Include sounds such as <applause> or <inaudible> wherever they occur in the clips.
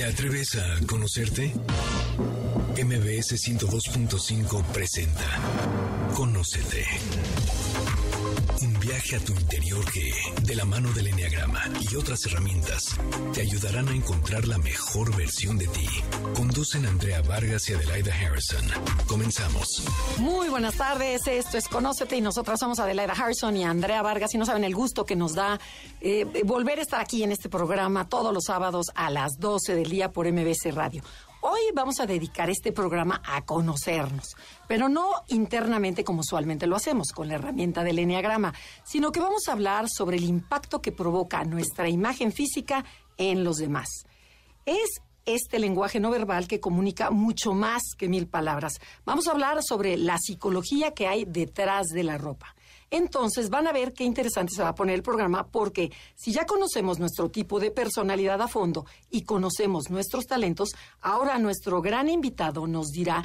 ¿Te atreves a conocerte? MBS 102.5 presenta Conócete. Un viaje a tu interior que, de la mano del Enneagrama y otras herramientas, te ayudarán a encontrar la mejor versión de ti. Conducen Andrea Vargas y Adelaida Harrison. Comenzamos. Muy buenas tardes, esto es Conócete y nosotras somos Adelaida Harrison y Andrea Vargas y no saben el gusto que nos da eh, volver a estar aquí en este programa todos los sábados a las 12 del día por MBC Radio. Hoy vamos a dedicar este programa a conocernos, pero no internamente como usualmente lo hacemos con la herramienta del Enneagrama, sino que vamos a hablar sobre el impacto que provoca nuestra imagen física en los demás. Es este lenguaje no verbal que comunica mucho más que mil palabras. Vamos a hablar sobre la psicología que hay detrás de la ropa. Entonces van a ver qué interesante se va a poner el programa porque si ya conocemos nuestro tipo de personalidad a fondo y conocemos nuestros talentos, ahora nuestro gran invitado nos dirá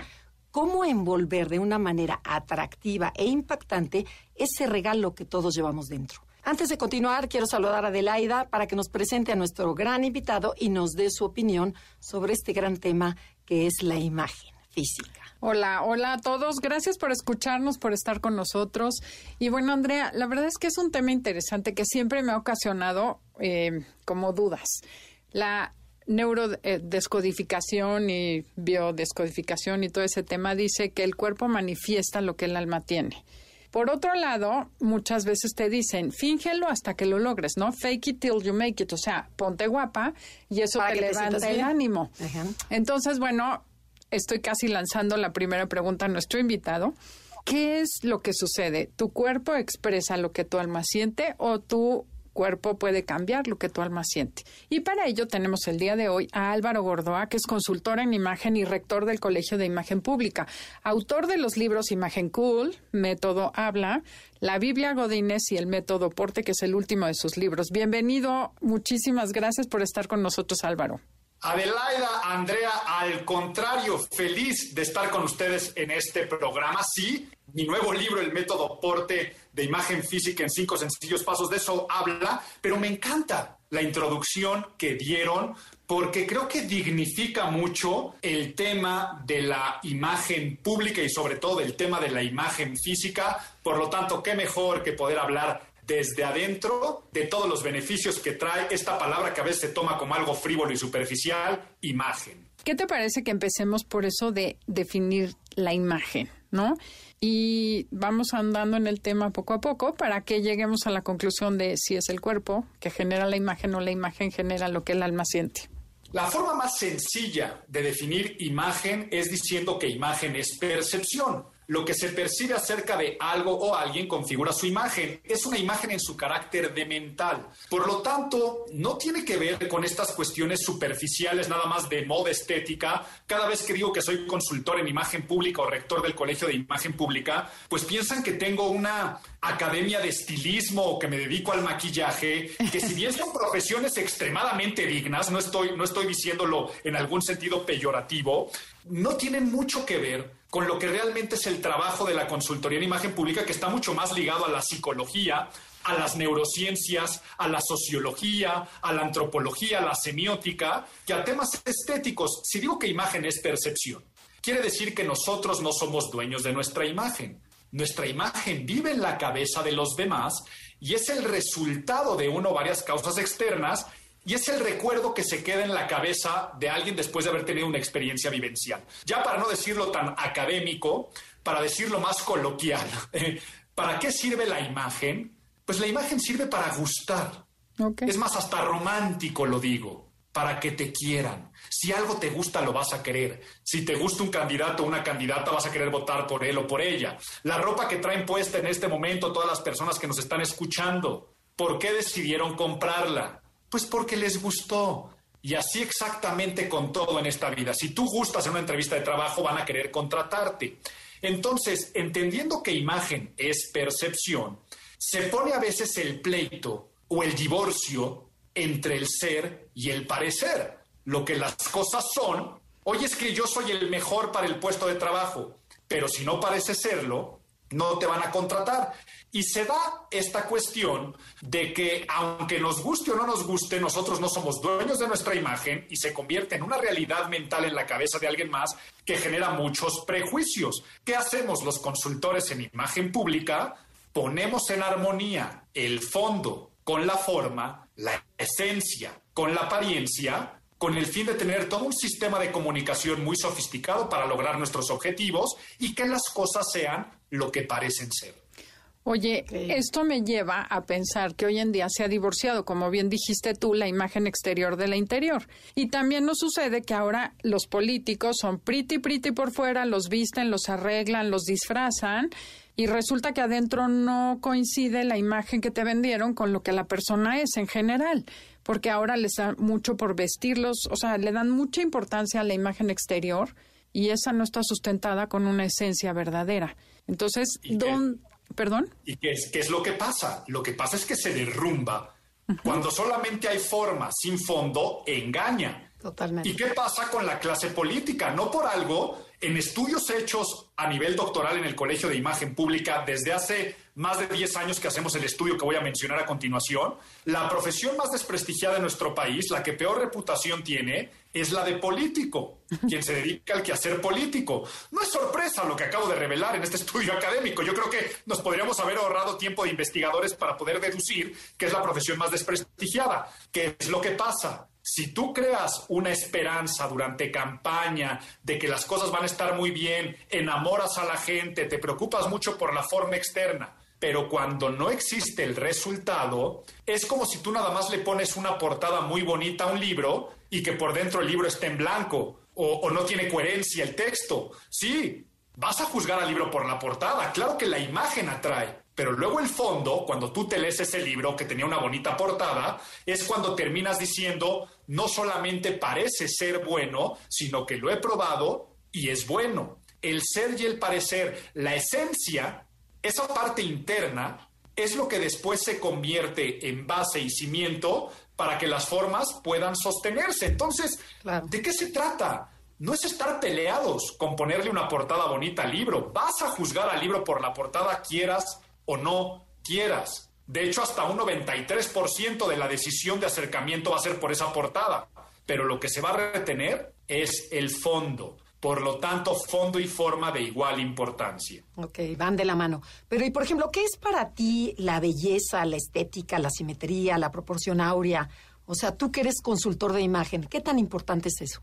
cómo envolver de una manera atractiva e impactante ese regalo que todos llevamos dentro. Antes de continuar, quiero saludar a Adelaida para que nos presente a nuestro gran invitado y nos dé su opinión sobre este gran tema que es la imagen física. Hola, hola a todos. Gracias por escucharnos, por estar con nosotros. Y bueno, Andrea, la verdad es que es un tema interesante que siempre me ha ocasionado eh, como dudas. La neurodescodificación y biodescodificación y todo ese tema dice que el cuerpo manifiesta lo que el alma tiene. Por otro lado, muchas veces te dicen, fíngelo hasta que lo logres, ¿no? Fake it till you make it, o sea, ponte guapa y eso te levanta el ánimo. Entonces, bueno, estoy casi lanzando la primera pregunta a nuestro invitado. ¿Qué es lo que sucede? ¿Tu cuerpo expresa lo que tu alma siente o tu cuerpo puede cambiar lo que tu alma siente? Y para ello tenemos el día de hoy a Álvaro Gordoa, que es consultor en imagen y rector del Colegio de Imagen Pública, autor de los libros Imagen Cool, Método Habla, La Biblia Godínez y el Método Porte, que es el último de sus libros. Bienvenido, muchísimas gracias por estar con nosotros, Álvaro. Adelaida, Andrea, al contrario, feliz de estar con ustedes en este programa. Sí, mi nuevo libro, El método porte de imagen física en cinco sencillos pasos, de eso habla, pero me encanta la introducción que dieron porque creo que dignifica mucho el tema de la imagen pública y sobre todo el tema de la imagen física. Por lo tanto, qué mejor que poder hablar desde adentro de todos los beneficios que trae esta palabra que a veces se toma como algo frívolo y superficial, imagen. ¿Qué te parece que empecemos por eso de definir la imagen, no? Y vamos andando en el tema poco a poco para que lleguemos a la conclusión de si es el cuerpo que genera la imagen o la imagen genera lo que el alma siente. La forma más sencilla de definir imagen es diciendo que imagen es percepción. Lo que se percibe acerca de algo o alguien configura su imagen. Es una imagen en su carácter de mental. Por lo tanto, no tiene que ver con estas cuestiones superficiales nada más de moda estética. Cada vez que digo que soy consultor en imagen pública o rector del Colegio de Imagen Pública, pues piensan que tengo una academia de estilismo o que me dedico al maquillaje, que si bien son profesiones extremadamente dignas, no estoy, no estoy diciéndolo en algún sentido peyorativo, no tienen mucho que ver con lo que realmente es el trabajo de la consultoría en imagen pública, que está mucho más ligado a la psicología, a las neurociencias, a la sociología, a la antropología, a la semiótica, que a temas estéticos. Si digo que imagen es percepción, quiere decir que nosotros no somos dueños de nuestra imagen. Nuestra imagen vive en la cabeza de los demás y es el resultado de una o varias causas externas y es el recuerdo que se queda en la cabeza de alguien después de haber tenido una experiencia vivencial. Ya para no decirlo tan académico, para decirlo más coloquial, <laughs> ¿para qué sirve la imagen? Pues la imagen sirve para gustar. Es más, hasta romántico lo digo, para que te quieran. Si algo te gusta, lo vas a querer. Si te gusta un candidato o una candidata, vas a querer votar por él o por ella. La ropa que traen puesta en este momento todas las personas que nos están escuchando, ¿por qué decidieron comprarla? Pues porque les gustó. Y así exactamente con todo en esta vida. Si tú gustas en una entrevista de trabajo, van a querer contratarte. Entonces, entendiendo que imagen es percepción, se pone a veces el pleito o el divorcio entre el ser y el parecer. Lo que las cosas son, oye, es que yo soy el mejor para el puesto de trabajo, pero si no parece serlo, no te van a contratar. Y se da esta cuestión de que aunque nos guste o no nos guste, nosotros no somos dueños de nuestra imagen y se convierte en una realidad mental en la cabeza de alguien más que genera muchos prejuicios. ¿Qué hacemos los consultores en imagen pública? Ponemos en armonía el fondo con la forma, la esencia con la apariencia con el fin de tener todo un sistema de comunicación muy sofisticado para lograr nuestros objetivos y que las cosas sean lo que parecen ser. Oye, esto me lleva a pensar que hoy en día se ha divorciado, como bien dijiste tú, la imagen exterior de la interior. Y también nos sucede que ahora los políticos son pretty, pretty por fuera, los visten, los arreglan, los disfrazan, y resulta que adentro no coincide la imagen que te vendieron con lo que la persona es en general porque ahora les da mucho por vestirlos, o sea, le dan mucha importancia a la imagen exterior y esa no está sustentada con una esencia verdadera. Entonces, ¿dónde, perdón? ¿Y qué es, qué es lo que pasa? Lo que pasa es que se derrumba. Cuando solamente hay forma sin fondo, engaña. Totalmente. ¿Y qué pasa con la clase política? No por algo, en estudios hechos a nivel doctoral en el Colegio de Imagen Pública desde hace más de 10 años que hacemos el estudio que voy a mencionar a continuación, la profesión más desprestigiada de nuestro país, la que peor reputación tiene, es la de político, quien se dedica al quehacer político. No es sorpresa lo que acabo de revelar en este <laughs> estudio académico. Yo creo que nos podríamos haber ahorrado tiempo de investigadores para poder deducir que es la profesión más desprestigiada. ¿Qué es lo que pasa? Si tú creas una esperanza durante campaña de que las cosas van a estar muy bien, enamoras a la gente, te preocupas mucho por la forma externa, pero cuando no existe el resultado, es como si tú nada más le pones una portada muy bonita a un libro y que por dentro el libro esté en blanco o, no tiene coherencia el texto. Sí, vas a juzgar al libro por la portada, claro que la imagen atrae, pero luego el fondo, cuando tú te lees ese libro que tenía una bonita portada, es cuando terminas diciendo, no solamente parece ser bueno, sino que lo he probado y es bueno. El ser y el parecer, la esencia esa parte interna es lo que después se convierte en base y cimiento para que las formas puedan sostenerse. Entonces, ¿de qué se trata? No es estar peleados con ponerle una portada bonita al libro. Vas a juzgar al libro por la portada, quieras o no quieras. De hecho, hasta un 93% de la decisión de acercamiento va a ser por esa portada. Pero lo que se va a retener es el fondo. Por lo tanto, fondo y forma de igual importancia. Ok, van de la mano. Pero, y por ejemplo, ¿qué es para ti la belleza, la estética, la simetría, la proporción áurea? O sea, tú que eres consultor de imagen, ¿qué tan importante es eso?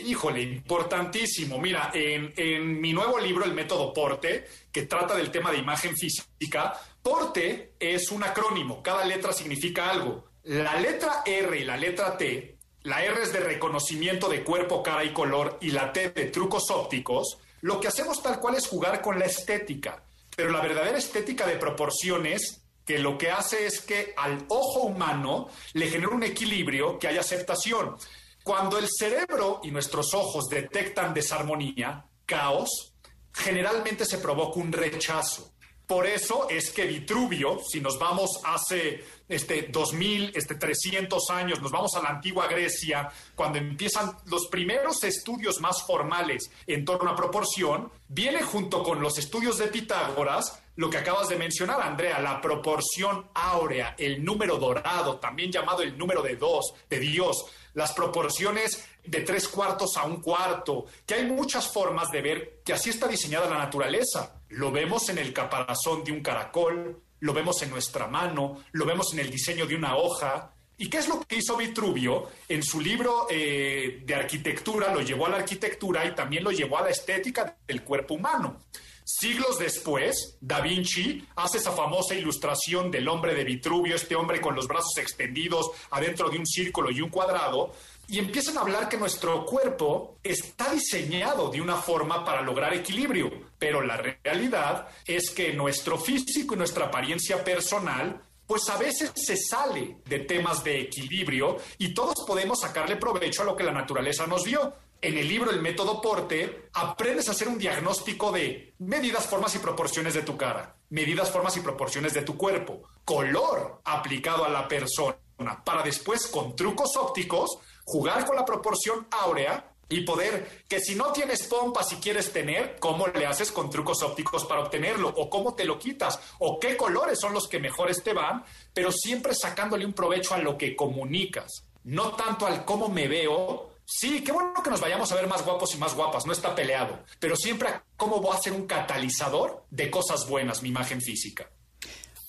Híjole, importantísimo. Mira, en, mi nuevo libro, El método Porte, que trata del tema de imagen física, Porte es un acrónimo, cada letra significa algo. La letra R y la letra T la R es de reconocimiento de cuerpo, cara y color y la T de trucos ópticos, lo que hacemos tal cual es jugar con la estética. Pero la verdadera estética de proporciones que lo que hace es que al ojo humano le genera un equilibrio que hay aceptación. Cuando el cerebro y nuestros ojos detectan desarmonía, caos, generalmente se provoca un rechazo. Por eso es que Vitruvio, si nos vamos hace este 2000, este 300 años, nos vamos a la antigua Grecia, cuando empiezan los primeros estudios más formales en torno a proporción, viene junto con los estudios de Pitágoras lo que acabas de mencionar, Andrea, la proporción áurea, el número dorado, también llamado el número de dos, de Dios, las proporciones de tres cuartos a un cuarto, que hay muchas formas de ver que así está diseñada la naturaleza. Lo vemos en el caparazón de un caracol, lo vemos en nuestra mano, lo vemos en el diseño de una hoja. ¿Y qué es lo que hizo Vitruvio? En su libro eh, de arquitectura lo llevó a la arquitectura y también lo llevó a la estética del cuerpo humano. Siglos después, Da Vinci hace esa famosa ilustración del hombre de Vitruvio, este hombre con los brazos extendidos adentro de un círculo y un cuadrado, y empiezan a hablar que nuestro cuerpo está diseñado de una forma para lograr equilibrio, pero la realidad es que nuestro físico y nuestra apariencia personal pues a veces se sale de temas de equilibrio y todos podemos sacarle provecho a lo que la naturaleza nos dio. En el libro El método Porte aprendes a hacer un diagnóstico de medidas, formas y proporciones de tu cara, medidas, formas y proporciones de tu cuerpo, color aplicado a la persona, para después con trucos ópticos jugar con la proporción áurea y poder que si no tienes pompa, si quieres tener, ¿cómo le haces con trucos ópticos para obtenerlo? ¿O cómo te lo quitas? ¿O qué colores son los que mejores te van? Pero siempre sacándole un provecho a lo que comunicas, no tanto al cómo me veo. Sí, qué bueno que nos vayamos a ver más guapos y más guapas, no está peleado, pero siempre a cómo voy a ser un catalizador de cosas buenas, mi imagen física.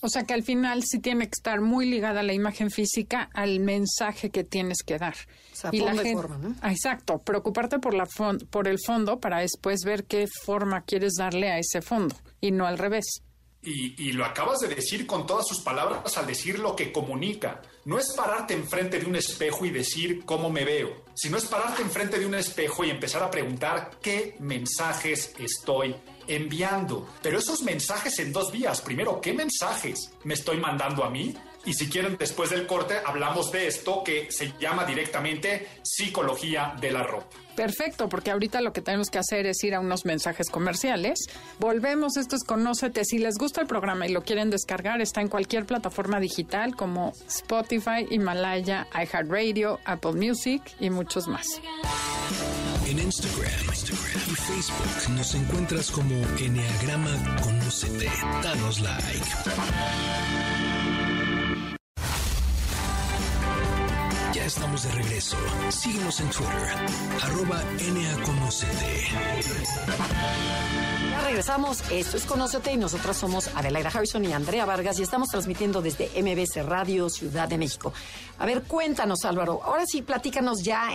O sea que al final sí tiene que estar muy ligada la imagen física al mensaje que tienes que dar. O sea, y la gente, forma, ¿no? Ah, exacto, preocuparte por, la por el fondo para después ver qué forma quieres darle a ese fondo y no al revés. Y, lo acabas de decir con todas sus palabras al decir lo que comunica. No es pararte enfrente de un espejo y decir cómo me veo, sino es pararte enfrente de un espejo y empezar a preguntar qué mensajes estoy enviando. Pero esos mensajes en dos vías. Primero, ¿qué mensajes me estoy mandando a mí? Y si quieren, después del corte, hablamos de esto que se llama directamente psicología de la ropa. Perfecto, porque ahorita lo que tenemos que hacer es ir a unos mensajes comerciales. Volvemos, esto es Conócete. Si les gusta el programa y lo quieren descargar, está en cualquier plataforma digital como Spotify, Himalaya, iHeartRadio, Apple Music y muchos más. En Instagram, y Facebook nos encuentras como Enneagrama Conócete. Danos like. Estamos de regreso. Síguenos en Twitter, arroba NAConocete. Ya regresamos. Esto es Conócete y nosotros somos Adelaida Harrison y Andrea Vargas y estamos transmitiendo desde MBC Radio Ciudad de México. A ver, cuéntanos, Álvaro. Ahora sí, platícanos ya.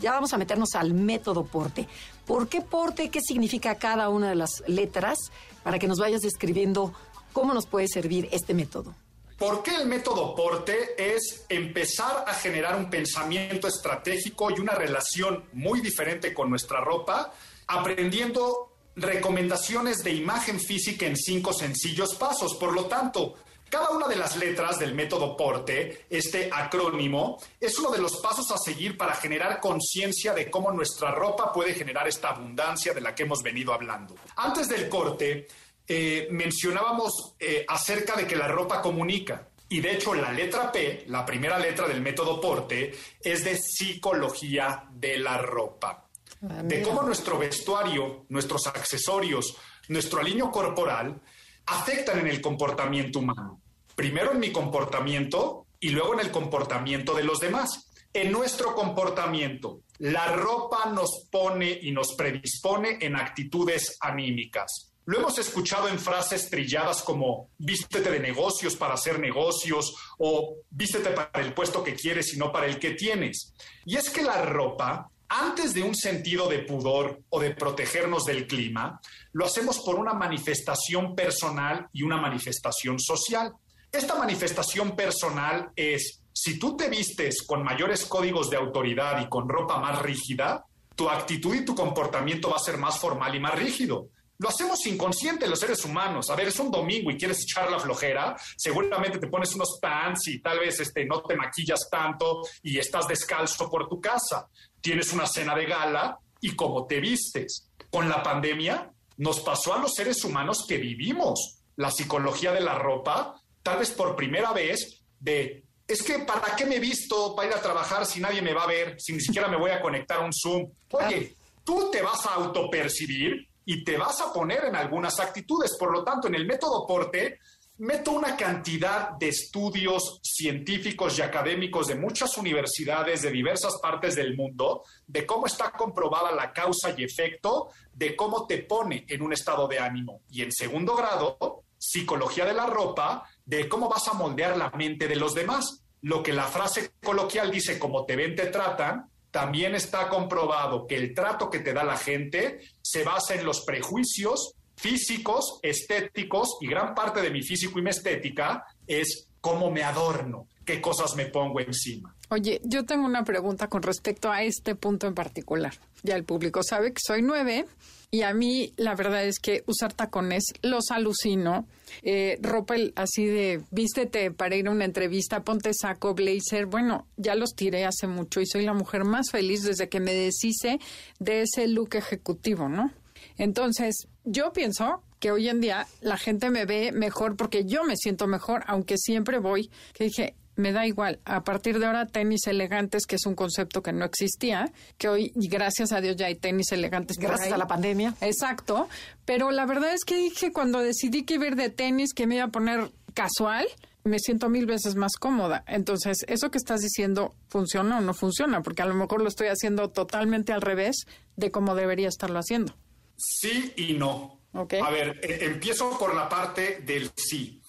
Ya vamos a meternos al método porte. ¿Por qué porte? ¿Qué significa cada una de las letras? Para que nos vayas describiendo cómo nos puede servir este método. ¿Por qué el método porte es empezar a generar un pensamiento estratégico y una relación muy diferente con nuestra ropa, aprendiendo recomendaciones de imagen física en cinco sencillos pasos? Por lo tanto, cada una de las letras del método porte, este acrónimo, es uno de los pasos a seguir para generar conciencia de cómo nuestra ropa puede generar esta abundancia de la que hemos venido hablando. Antes del corte, eh, mencionábamos eh, acerca de que la ropa comunica. Y de hecho, la letra P, la primera letra del método Porte, es de psicología de la ropa. Ah, de cómo nuestro vestuario, nuestros accesorios, nuestro aliño corporal afectan en el comportamiento humano. Primero en mi comportamiento y luego en el comportamiento de los demás. En nuestro comportamiento, la ropa nos pone y nos predispone en actitudes anímicas. Lo hemos escuchado en frases trilladas como vístete de negocios para hacer negocios o vístete para el puesto que quieres y no para el que tienes. Y es que la ropa, antes de un sentido de pudor o de protegernos del clima, lo hacemos por una manifestación personal y una manifestación social. Esta manifestación personal es, si tú te vistes con mayores códigos de autoridad y con ropa más rígida, tu actitud y tu comportamiento va a ser más formal y más rígido. Lo hacemos inconsciente los seres humanos. A ver, es un domingo y quieres echar la flojera, seguramente te pones unos pants y tal vez este, no te maquillas tanto y estás descalzo por tu casa. Tienes una cena de gala y cómo te vistes. Con la pandemia nos pasó a los seres humanos que vivimos la psicología de la ropa, tal vez por primera vez, de es que ¿para qué me he visto para ir a trabajar si nadie me va a ver, si ni siquiera me voy a conectar a un Zoom? Oye, tú te vas a autopercibir y te vas a poner en algunas actitudes. Por lo tanto, en el método Porte, meto una cantidad de estudios científicos y académicos de muchas universidades de diversas partes del mundo, de cómo está comprobada la causa y efecto, de cómo te pone en un estado de ánimo. Y en segundo grado, psicología de la ropa, de cómo vas a moldear la mente de los demás. Lo que la frase coloquial dice, como te ven, te tratan, también está comprobado que el trato que te da la gente se basa en los prejuicios físicos, estéticos, y gran parte de mi físico y mi estética es cómo me adorno, qué cosas me pongo encima. Oye, yo tengo una pregunta con respecto a este punto en particular. Ya el público sabe que soy nueve y a mí la verdad es que usar tacones los alucino. Eh, ropa así de vístete para ir a una entrevista, ponte saco, blazer. Bueno, ya los tiré hace mucho y soy la mujer más feliz desde que me deshice de ese look ejecutivo, ¿no? Entonces, yo pienso que hoy en día la gente me ve mejor porque yo me siento mejor, aunque siempre voy, que dije, me da igual. A partir de ahora, tenis elegantes, que es un concepto que no existía, que hoy, y gracias a Dios, ya hay tenis elegantes. Gracias a la pandemia. Exacto. Pero la verdad es que dije cuando decidí que iba a ir de tenis, que me iba a poner casual, me siento mil veces más cómoda. Entonces, eso que estás diciendo, ¿funciona o no funciona? Porque a lo mejor lo estoy haciendo totalmente al revés de cómo debería estarlo haciendo. Sí y no. A ver, e, empiezo por la parte del sí.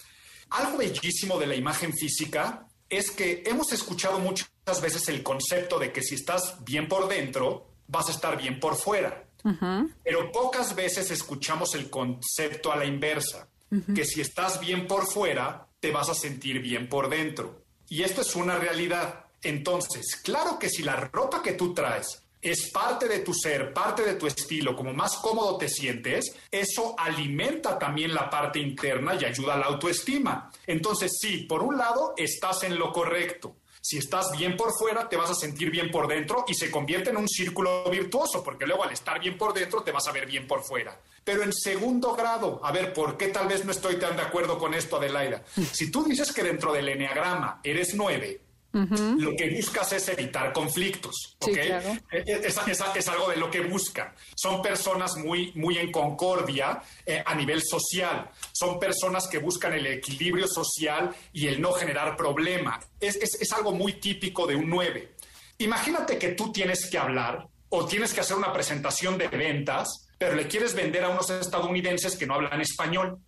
Algo bellísimo de la imagen física es que hemos escuchado muchas veces el concepto de que si estás bien por dentro, vas a estar bien por fuera. Pero pocas veces escuchamos el concepto a la inversa, que si estás bien por fuera, te vas a sentir bien por dentro. Y esto es una realidad. Entonces, claro que si la ropa que tú traes es parte de tu ser, parte de tu estilo, como más cómodo te sientes, eso alimenta también la parte interna y ayuda a la autoestima. Entonces, sí, por un lado, estás en lo correcto. Si estás bien por fuera, te vas a sentir bien por dentro y se convierte en un círculo virtuoso, porque luego al estar bien por dentro, te vas a ver bien por fuera. Pero en segundo grado, a ver, ¿por qué tal vez no estoy tan de acuerdo con esto, Adelaida? <laughs> Si tú dices que dentro del enneagrama eres nueve, lo que buscas es evitar conflictos. Es, algo de lo que buscan. Son personas muy, muy en concordia eh, a nivel social. Son personas que buscan el equilibrio social y el no generar problema. Es, algo muy típico de un 9. Imagínate que tú tienes que hablar o tienes que hacer una presentación de ventas, pero le quieres vender a unos estadounidenses que no hablan español.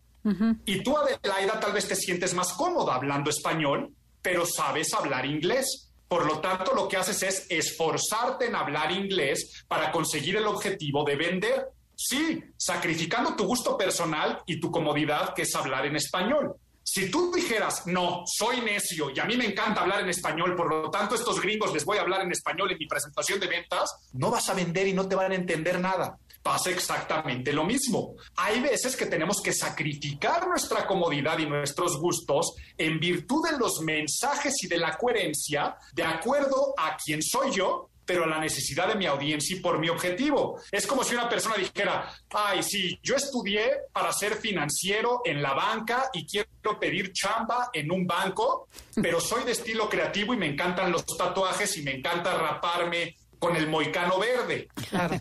Y tú, Adelaida, tal vez te sientes más cómoda hablando español pero sabes hablar inglés. Por lo tanto, lo que haces es esforzarte en hablar inglés para conseguir el objetivo de vender. Sí, sacrificando tu gusto personal y tu comodidad, que es hablar en español. Si tú dijeras, no, soy necio y a mí me encanta hablar en español, por lo tanto estos gringos les voy a hablar en español en mi presentación de ventas, no vas a vender y no te van a entender nada pasa exactamente lo mismo. Hay veces que tenemos que sacrificar nuestra comodidad y nuestros gustos en virtud de los mensajes y de la coherencia de acuerdo a quién soy yo pero a la necesidad de mi audiencia y por mi objetivo. Es como si una persona dijera, ay, sí, yo estudié para ser financiero en la banca y quiero pedir chamba en un banco, pero soy de estilo creativo y me encantan los tatuajes y me encanta raparme con el moicano verde.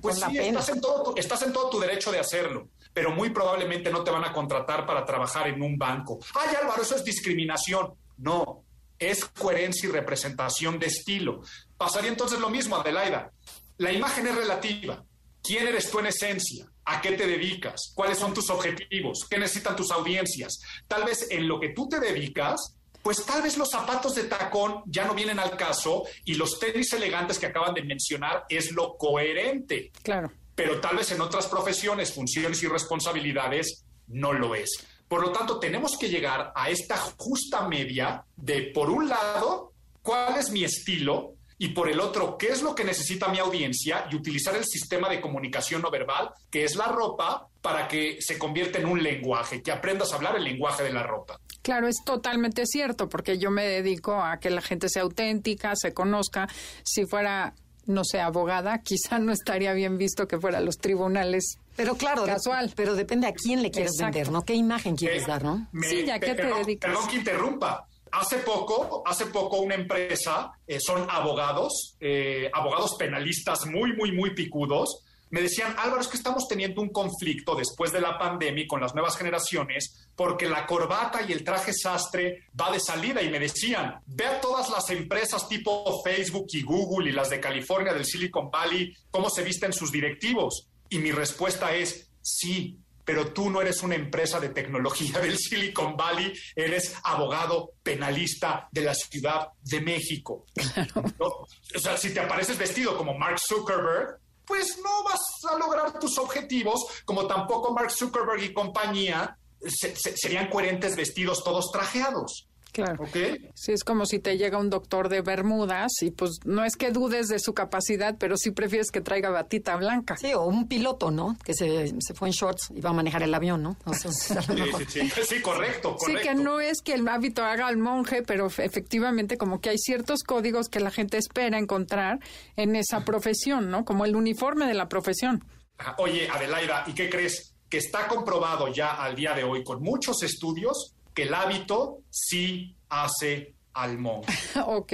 pues sí, estás en, todo, estás en todo tu derecho de hacerlo, pero muy probablemente no te van a contratar para trabajar en un banco. Ay, Álvaro, eso es discriminación. No, es coherencia y representación de estilo. Pasaría entonces lo mismo, Adelaida. La imagen es relativa. ¿Quién eres tú en esencia? ¿A qué te dedicas? ¿Cuáles son tus objetivos? ¿Qué necesitan tus audiencias? Tal vez en lo que tú te dedicas pues tal vez los zapatos de tacón ya no vienen al caso y los tenis elegantes que acaban de mencionar es lo coherente. Claro. Pero tal vez en otras profesiones, funciones y responsabilidades no lo es. Por lo tanto, tenemos que llegar a esta justa media de, por un lado, cuál es mi estilo y por el otro, qué es lo que necesita mi audiencia y utilizar el sistema de comunicación no verbal, que es la ropa, para que se convierta en un lenguaje, que aprendas a hablar el lenguaje de la ropa. Claro, es totalmente cierto, porque yo me dedico a que la gente sea auténtica, se conozca. Si fuera, no sé, abogada, <laughs> quizá no estaría bien visto que fuera a los tribunales. Pero claro, casual. pero depende a quién le quieres vender, ¿no? ¿Qué imagen quieres eh, dar, no? sí, ya que te dedicas. Perdón que interrumpa. Hace poco, hace poco una empresa, eh, son abogados, eh, abogados penalistas muy, muy, muy picudos, me decían, Álvaro, es que estamos teniendo un conflicto después de la pandemia con las nuevas generaciones porque la corbata y el traje sastre va de salida y me decían, ve a todas las empresas tipo Facebook y Google y las de California, del Silicon Valley, cómo se visten sus directivos. Y mi respuesta es, sí, pero tú no eres una empresa de tecnología del Silicon Valley, eres abogado penalista de la Ciudad de México. O sea, si te apareces vestido como Mark Zuckerberg, pues no vas a lograr tus objetivos, como tampoco Mark Zuckerberg y compañía serían coherentes vestidos todos trajeados. Claro. Sí, es como si te llega un doctor de Bermudas y pues no es que dudes de su capacidad, pero sí prefieres que traiga batita blanca. Sí, o un piloto, ¿no? Que se, fue en shorts y va a manejar el avión, ¿no? sí, sí, correcto, correcto. Sí, que no es que el hábito haga al monje, pero efectivamente como que hay ciertos códigos que la gente espera encontrar en esa profesión, ¿no? Como el uniforme de la profesión. Oye, Adelaida, ¿y qué crees? Que está comprobado ya al día de hoy con muchos estudios que el hábito sí hace al monje. <laughs> ok.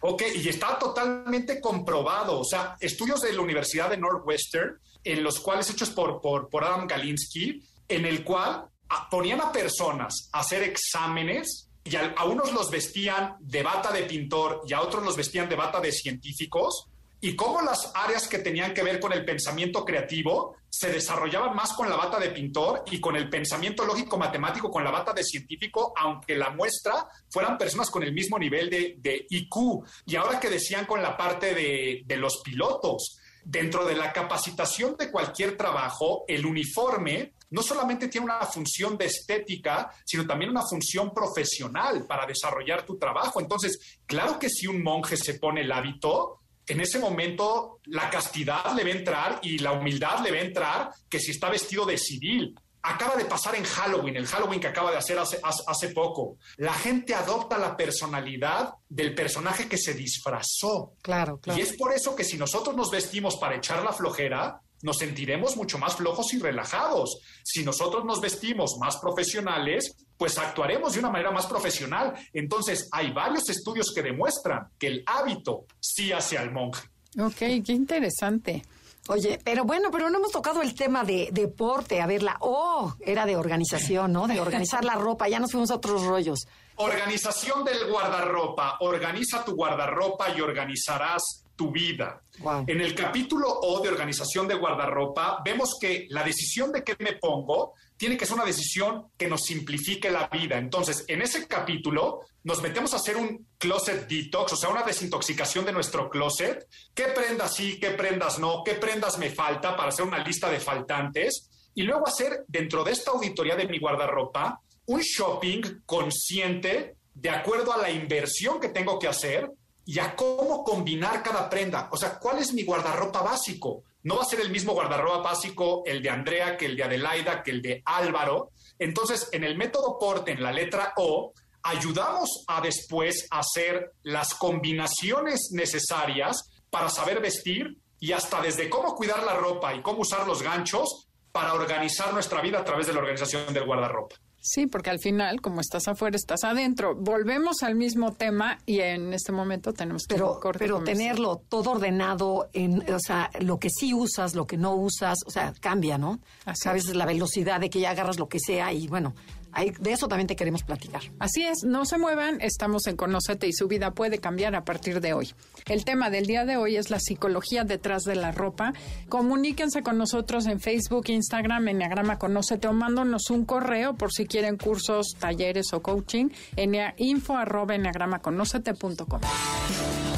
Ok, y está totalmente comprobado. O sea, estudios de la Universidad de Northwestern, en los cuales hechos por, por, por Adam Galinsky, en el cual ponían a personas a hacer exámenes y a, a, unos los vestían de bata de pintor y a otros los vestían de bata de científicos y cómo las áreas que tenían que ver con el pensamiento creativo se desarrollaban más con la bata de pintor y con el pensamiento lógico matemático con la bata de científico, aunque la muestra fueran personas con el mismo nivel de, de IQ. Y ahora que decían con la parte de los pilotos, dentro de la capacitación de cualquier trabajo, el uniforme no solamente tiene una función de estética, sino también una función profesional para desarrollar tu trabajo. Entonces, claro que si un monje se pone el hábito, en ese momento la castidad le va a entrar y la humildad le va a entrar que si está vestido de civil. Acaba de pasar en Halloween, el Halloween que acaba de hacer hace, hace poco. La gente adopta la personalidad del personaje que se disfrazó. Claro, claro. Y es por eso que si nosotros nos vestimos para echar la flojera, nos sentiremos mucho más flojos y relajados. Si nosotros nos vestimos más profesionales, pues actuaremos de una manera más profesional. Entonces, hay varios estudios que demuestran que el hábito sí hace al monje. Ok, qué interesante. Oye, pero bueno, pero no hemos tocado el tema de deporte. A ver, la O era de organización, ¿no? De organizar la ropa. Ya nos fuimos a otros rollos. Organización del guardarropa. Organiza tu guardarropa y organizarás tu vida. Wow. En el capítulo O de organización de guardarropa, vemos que la decisión de qué me pongo tiene que ser una decisión que nos simplifique la vida. Entonces, en ese capítulo nos metemos a hacer un closet detox, o sea, una desintoxicación de nuestro closet. ¿Qué prendas sí, qué prendas no? ¿Qué prendas me falta para hacer una lista de faltantes? Y luego hacer dentro de esta auditoría de mi guardarropa un shopping consciente de acuerdo a la inversión que tengo que hacer y a cómo combinar cada prenda. O sea, ¿cuál es mi guardarropa básico? No va a ser el mismo guardarropa básico el de Andrea que el de Adelaida, que el de Álvaro. Entonces, en el método Porte, en la letra O, ayudamos a después hacer las combinaciones necesarias para saber vestir y hasta desde cómo cuidar la ropa y cómo usar los ganchos para organizar nuestra vida a través de la organización del guardarropa. Sí, porque al final, como estás afuera, estás adentro. Volvemos al mismo tema y en este momento tenemos que pero, pero tenerlo todo ordenado, en, o sea, lo que sí usas, lo que no usas, o sea, cambia, ¿no? Así a veces la velocidad de que ya agarras lo que sea y bueno, Ahí, de eso también te queremos platicar. Así es, no se muevan, estamos en Conócete y su vida puede cambiar a partir de hoy. El tema del día de hoy es la psicología detrás de la ropa. Comuníquense con nosotros en Facebook, Instagram, Enneagrama Conócete o mándonos un correo por si quieren cursos, talleres o coaching en info arroba enneagramaconócete.com.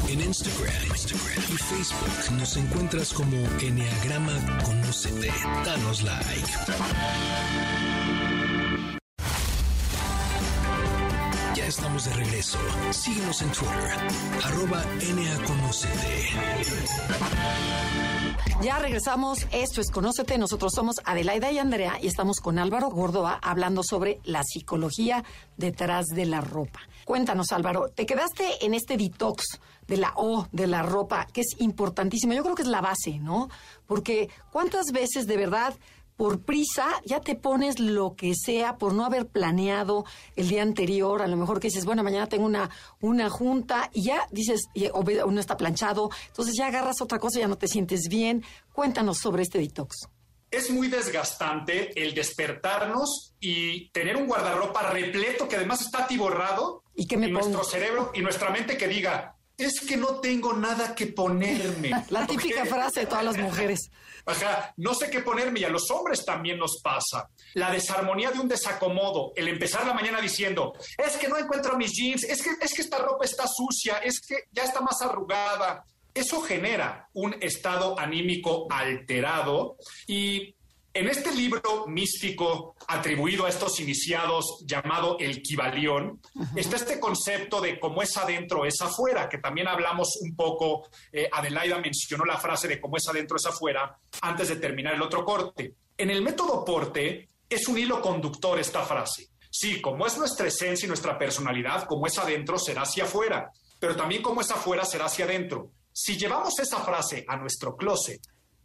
En Instagram, Instagram y Facebook nos encuentras como Enneagrama Conócete. Danos like. Estamos de regreso. Síguenos en Twitter, arroba. Ya regresamos. Esto es Conócete. Nosotros somos Adelaida y Andrea y estamos con Álvaro Córdoba hablando sobre la psicología detrás de la ropa. Cuéntanos, Álvaro, te quedaste en este detox de la O, de la ropa, que es importantísimo. Yo creo que es la base, ¿no? Porque ¿cuántas veces de verdad por prisa ya te pones lo que sea por no haber planeado el día anterior, a lo mejor que dices, bueno, mañana tengo una, una junta y ya dices, o, o no está planchado, entonces ya agarras otra cosa ya no te sientes bien. Cuéntanos sobre este detox. Es muy desgastante el despertarnos y tener un guardarropa repleto que además está atiborrado ¿Y qué me y pongo? nuestro cerebro y nuestra mente que diga, es que no tengo nada que ponerme. <laughs> La típica frase de todas las mujeres. Ajá, no sé qué ponerme y a los hombres también nos pasa. La desarmonía de un desacomodo, el empezar la mañana diciendo, es que no encuentro mis jeans, es que, es que esta ropa está sucia, es que ya está más arrugada. Eso genera un estado anímico alterado y en este libro místico atribuido a estos iniciados llamado el Kibalión, está este concepto de cómo es adentro es afuera, que también hablamos un poco, eh, Adelaida mencionó la frase de cómo es adentro es afuera antes de terminar el otro corte. En el método Porte es un hilo conductor esta frase. Sí, como es nuestra esencia y nuestra personalidad, como es adentro será hacia afuera, pero también como es afuera será hacia adentro. Si llevamos esa frase a nuestro closet,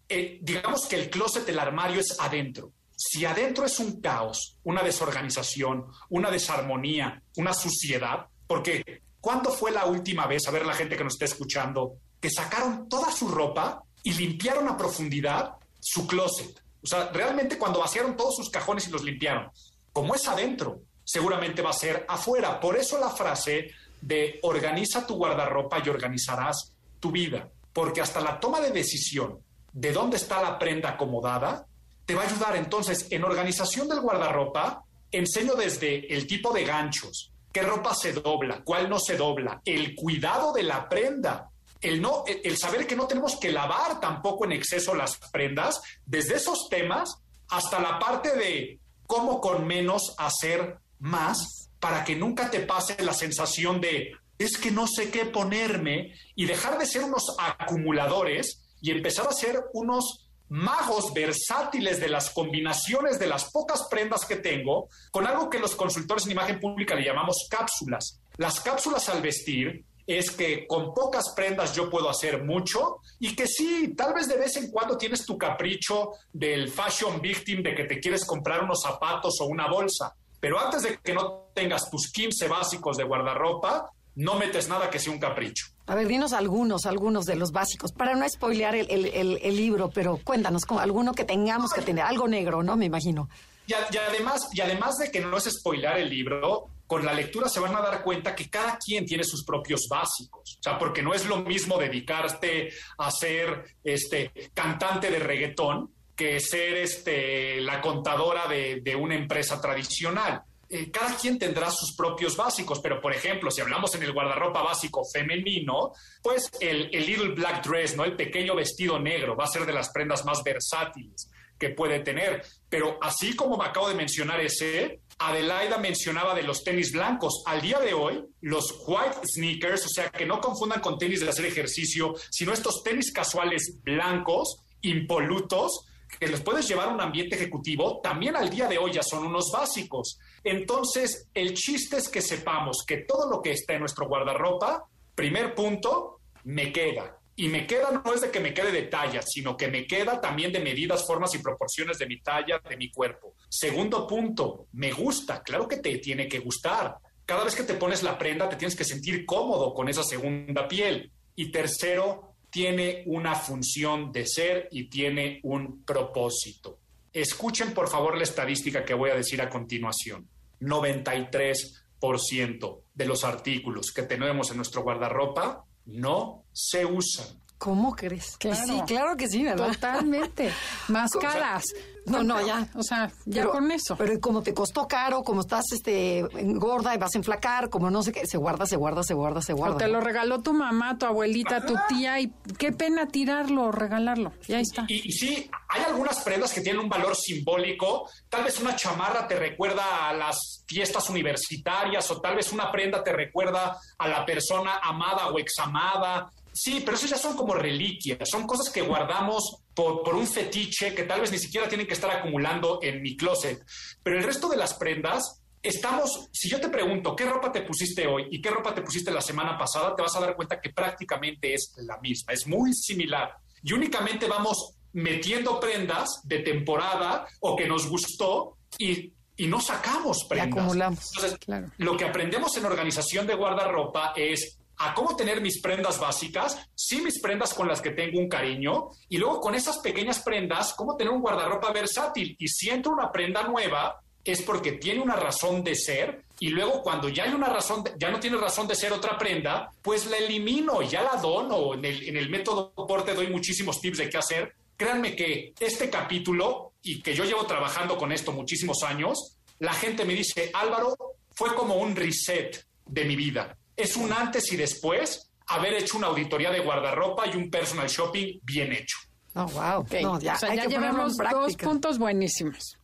digamos que el closet, el armario es adentro. Si adentro es un caos, una desorganización, una desarmonía, una suciedad, Porque, ¿cuándo fue la última vez, a ver la gente que nos está escuchando, que sacaron toda su ropa y limpiaron a profundidad su closet? O sea, realmente cuando vaciaron todos sus cajones y los limpiaron. Como es adentro, seguramente va a ser afuera. Por eso la frase de organiza tu guardarropa y organizarás tu vida. Porque hasta la toma de decisión de dónde está la prenda acomodada te va a ayudar. Entonces, en organización del guardarropa, enseño desde el tipo de ganchos, qué ropa se dobla, cuál no se dobla, el cuidado de la prenda, el, no, el saber que no tenemos que lavar tampoco en exceso las prendas, desde esos temas hasta la parte de cómo con menos hacer más para que nunca te pase la sensación de es que no sé qué ponerme y dejar de ser unos acumuladores y empezar a ser unos magos versátiles de las combinaciones de las pocas prendas que tengo con algo que los consultores en imagen pública le llamamos cápsulas. Las cápsulas al vestir es que con pocas prendas yo puedo hacer mucho y que sí, tal vez de vez en cuando tienes tu capricho del fashion victim de que te quieres comprar unos zapatos o una bolsa, pero antes de que no tengas tus 15 básicos de guardarropa, no metes nada que sea un capricho. A ver, dinos algunos, algunos de los básicos, para no spoilear el, libro, pero cuéntanos, con alguno que tengamos que tener, algo negro, ¿no? Me imagino. Y, además, y además de que no es spoilear el libro, con la lectura se van a dar cuenta que cada quien tiene sus propios básicos. O sea, porque no es lo mismo dedicarte a ser este, cantante de reggaetón que ser este, la contadora de una empresa tradicional. Eh, cada quien tendrá sus propios básicos, pero por ejemplo, si hablamos en el guardarropa básico femenino, pues el, el little black dress, ¿no? El pequeño vestido negro va a ser de las prendas más versátiles que puede tener. Pero así como me acabo de mencionar ese, Adelaida mencionaba de los tenis blancos. Al día de hoy, los white sneakers, o sea, que no confundan con tenis de hacer ejercicio, sino estos tenis casuales blancos, impolutos, que les puedes llevar a un ambiente ejecutivo, también al día de hoy ya son unos básicos. Entonces, el chiste es que sepamos que todo lo que está en nuestro guardarropa, primer punto, me queda. Y me queda no es de que me quede de talla, sino que me queda también de medidas, formas y proporciones de mi talla, de mi cuerpo. Segundo punto, me gusta. Claro que te tiene que gustar. Cada vez que te pones la prenda, te tienes que sentir cómodo con esa segunda piel. Y tercero, tiene una función de ser y tiene un propósito. Escuchen por favor la estadística que voy a decir a continuación. 93% de los artículos que tenemos en nuestro guardarropa no se usan. ¿Cómo crees? Sí, claro que sí, ¿verdad? Totalmente. <laughs> Más caras. No, no, ya. O sea, ya con eso. Pero como te costó caro, como estás este gorda y vas a enflacar, como no sé qué, se guarda, se guarda, se guarda, se guarda. O te lo regaló tu mamá, tu abuelita, tu tía, y qué pena tirarlo, regalarlo. Y ahí está. Y, y, sí, hay algunas prendas que tienen un valor simbólico. Tal vez una chamarra te recuerda a las fiestas universitarias, o tal vez una prenda te recuerda a la persona amada o examada Sí, pero eso ya son como reliquias, son cosas que guardamos por, un fetiche que tal vez ni siquiera tienen que estar acumulando en mi closet. Pero el resto de las prendas, estamos, si yo te pregunto, ¿qué ropa te pusiste hoy y qué ropa te pusiste la semana pasada? Te vas a dar cuenta que prácticamente es la misma, es muy similar. Y únicamente vamos metiendo prendas de temporada o que nos gustó y y no sacamos prendas. acumulamos. Entonces, lo que aprendemos en organización de guardarropa es a cómo tener mis prendas básicas, sí mis prendas con las que tengo un cariño, y luego con esas pequeñas prendas, cómo tener un guardarropa versátil. Y si entro una prenda nueva, es porque tiene una razón de ser, y luego cuando ya hay una razón, ya no tiene razón de ser otra prenda, pues la elimino, ya la dono. En el, en el método porte doy muchísimos tips de qué hacer. Créanme que este capítulo, y que yo llevo trabajando con esto muchísimos años, la gente me dice, Álvaro, fue como un reset de mi vida es un antes y después haber hecho una auditoría de guardarropa y un personal shopping bien hecho. Oh, wow. No, ya, o sea, ya llevamos dos puntos buenísimos.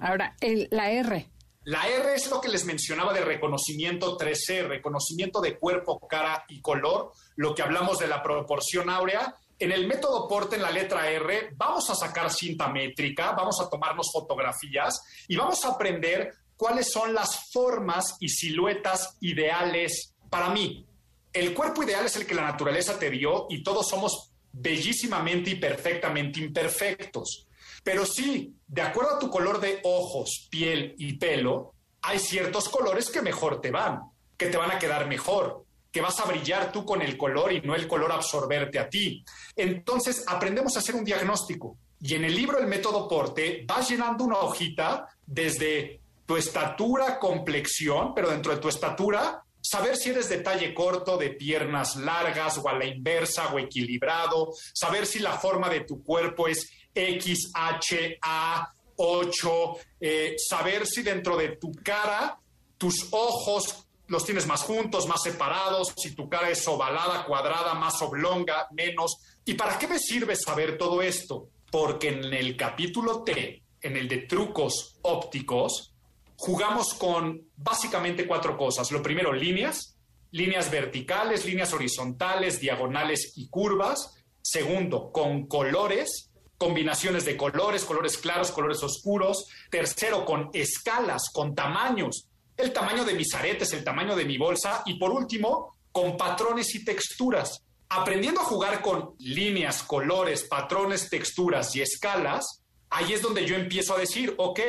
Ahora, el, la R. La R es lo que les mencionaba de reconocimiento 3C, reconocimiento de cuerpo, cara y color, lo que hablamos de la proporción áurea. En el método Porte, en la letra R, vamos a sacar cinta métrica, vamos a tomarnos fotografías y vamos a aprender cuáles son las formas y siluetas ideales para mí, el cuerpo ideal es el que la naturaleza te dio y todos somos bellísimamente y perfectamente imperfectos. Pero sí, de acuerdo a tu color de ojos, piel y pelo, hay ciertos colores que mejor te van. que te van a quedar mejor, que vas a brillar tú con el color y no el color absorberte a ti. Entonces, aprendemos a hacer un diagnóstico. Y en el libro El método Porte vas llenando una hojita desde tu estatura, complexión, pero dentro de tu estatura, saber si eres de talle corto, de piernas largas o a la inversa o equilibrado, saber si la forma de tu cuerpo es X, H, A, 8, eh, saber si dentro de tu cara tus ojos los tienes más juntos, más separados, si tu cara es ovalada, cuadrada, más oblonga, menos. ¿Y para qué me sirve saber todo esto? Porque en el capítulo T, en el de trucos ópticos, jugamos con básicamente cuatro cosas. Lo primero, líneas, líneas verticales, líneas horizontales, diagonales y curvas. Segundo, con colores, combinaciones de colores, colores claros, colores oscuros. Tercero, con escalas, con tamaños, el tamaño de mis aretes, el tamaño de mi bolsa. Y por último, con patrones y texturas. Aprendiendo a jugar con líneas, colores, patrones, texturas y escalas, ahí es donde yo empiezo a decir, ok,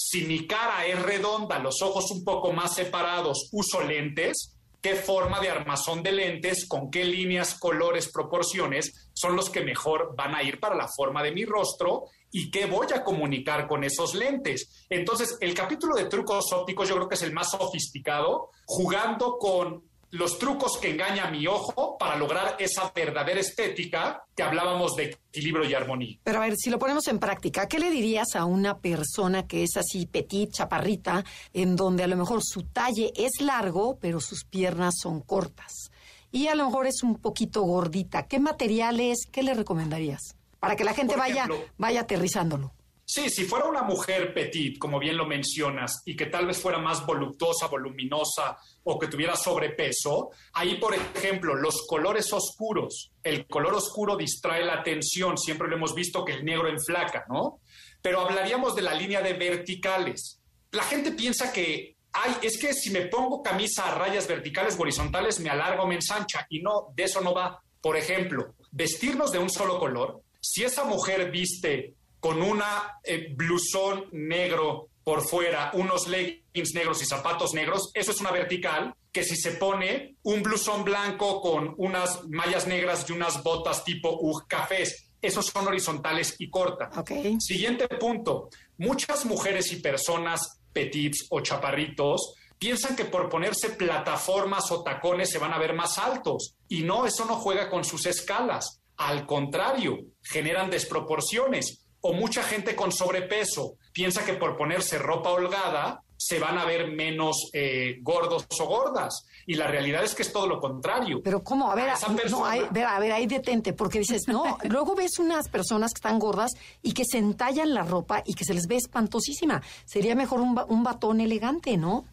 si mi cara es redonda, los ojos un poco más separados, uso lentes, qué forma de armazón de lentes, con qué líneas, colores, proporciones son los que mejor van a ir para la forma de mi rostro y qué voy a comunicar con esos lentes. Entonces, el capítulo de trucos ópticos yo creo que es el más sofisticado, jugando con los trucos que engaña mi ojo para lograr esa verdadera estética que hablábamos de equilibrio y armonía. Pero a ver, si lo ponemos en práctica, ¿qué le dirías a una persona que es así petit, chaparrita, en donde a lo mejor su talle es largo, pero sus piernas son cortas? Y a lo mejor es un poquito gordita. ¿Qué materiales, qué le recomendarías? Para que la gente vaya, vaya aterrizándolo. Sí, si fuera una mujer petit, como bien lo mencionas, y que tal vez fuera más voluptuosa, voluminosa o que tuviera sobrepeso, ahí, por ejemplo, los colores oscuros, el color oscuro distrae la atención, siempre lo hemos visto que el negro enflaca, ¿no? Pero hablaríamos de la línea de verticales. La gente piensa que, ay, es que si me pongo camisa a rayas verticales o horizontales, me alargo, me ensancha, y no, de eso no va. Por ejemplo, vestirnos de un solo color, si esa mujer viste con una eh, blusón negro por fuera, unos leggings negros y zapatos negros, eso es una vertical, que si se pone un blusón blanco con unas mallas negras y unas botas tipo UG cafés, esos son horizontales y cortas. Siguiente punto, muchas mujeres y personas petits o chaparritos piensan que por ponerse plataformas o tacones se van a ver más altos. Y no, eso no juega con sus escalas. Al contrario, generan desproporciones o mucha gente con sobrepeso piensa que por ponerse ropa holgada se van a ver menos eh, gordos o gordas. Y la realidad es que es todo lo contrario. Pero ¿cómo? A ver, no, a ver, ahí detente, porque dices, no, <laughs> luego ves unas personas que están gordas y que se entallan la ropa y que se les ve espantosísima. Sería mejor un, un batón elegante, ¿no?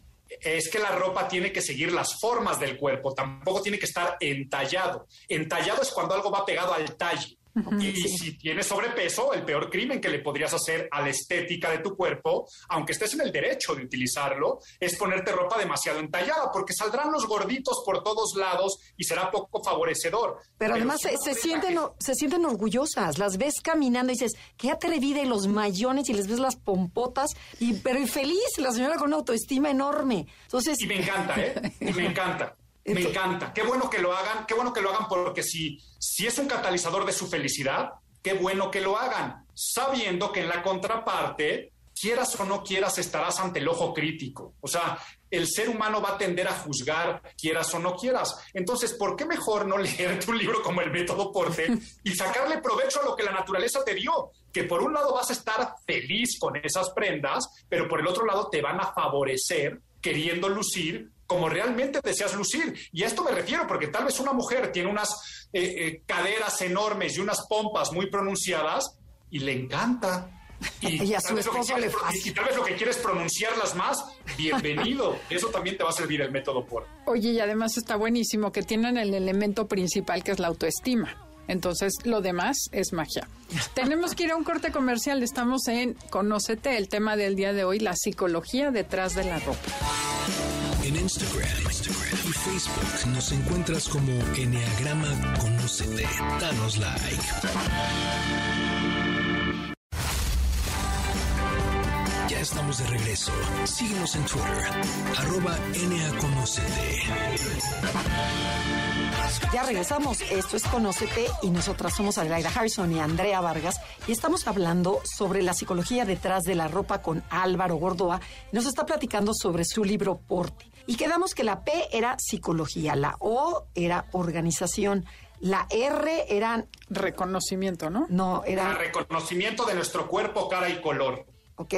es que la ropa tiene que seguir las formas del cuerpo, tampoco tiene que estar entallado. Entallado es cuando algo va pegado al talle y si tienes sobrepeso, el peor crimen que le podrías hacer a la estética de tu cuerpo, aunque estés en el derecho de utilizarlo, es ponerte ropa demasiado entallada, porque saldrán los gorditos por todos lados y será poco favorecedor. Pero, además se, sienten, se sienten orgullosas, las ves caminando y dices, qué atrevida y los mayones y les ves las pompotas, y, pero y feliz, la señora con una autoestima enorme. Entonces... Y me encanta, ¿eh? Y me encanta. Me encanta. Qué bueno que lo hagan, qué bueno que lo hagan porque si, si es un catalizador de su felicidad, qué bueno que lo hagan, sabiendo que en la contraparte, quieras o no quieras, estarás ante el ojo crítico. O sea, el ser humano va a tender a juzgar, quieras o no quieras. Entonces, ¿por qué mejor no leerte un libro como El Método Porte y sacarle provecho a lo que la naturaleza te dio? Que por un lado vas a estar feliz con esas prendas, pero por el otro lado te van a favorecer queriendo lucir como realmente deseas lucir. Y a esto me refiero, porque tal vez una mujer tiene unas eh, eh, caderas enormes y unas pompas muy pronunciadas y le encanta. <laughs> Y, a su esposo le Y, tal vez lo que quieres pronunciarlas más, bienvenido. <laughs> Eso también te va a servir el método por. Oye, y además está buenísimo que tienen el elemento principal que es la autoestima. Entonces, lo demás es magia. <laughs> Tenemos que ir a un corte comercial. Estamos en Conócete, el tema del día de hoy, la psicología detrás de la ropa. Instagram, y Facebook nos encuentras como Enneagrama Conocete. Danos like estamos de regreso. Síguenos en Twitter, arroba. Ya regresamos. Esto es Conócete y nosotras somos Adelaida Harrison y Andrea Vargas y estamos hablando sobre la psicología detrás de la ropa con Álvaro Gordoa. Nos está platicando sobre su libro Porte. Y quedamos que la P era psicología, la O era organización, la R era... Reconocimiento, ¿no? No, era... El reconocimiento de nuestro cuerpo, cara y color. ¿ok?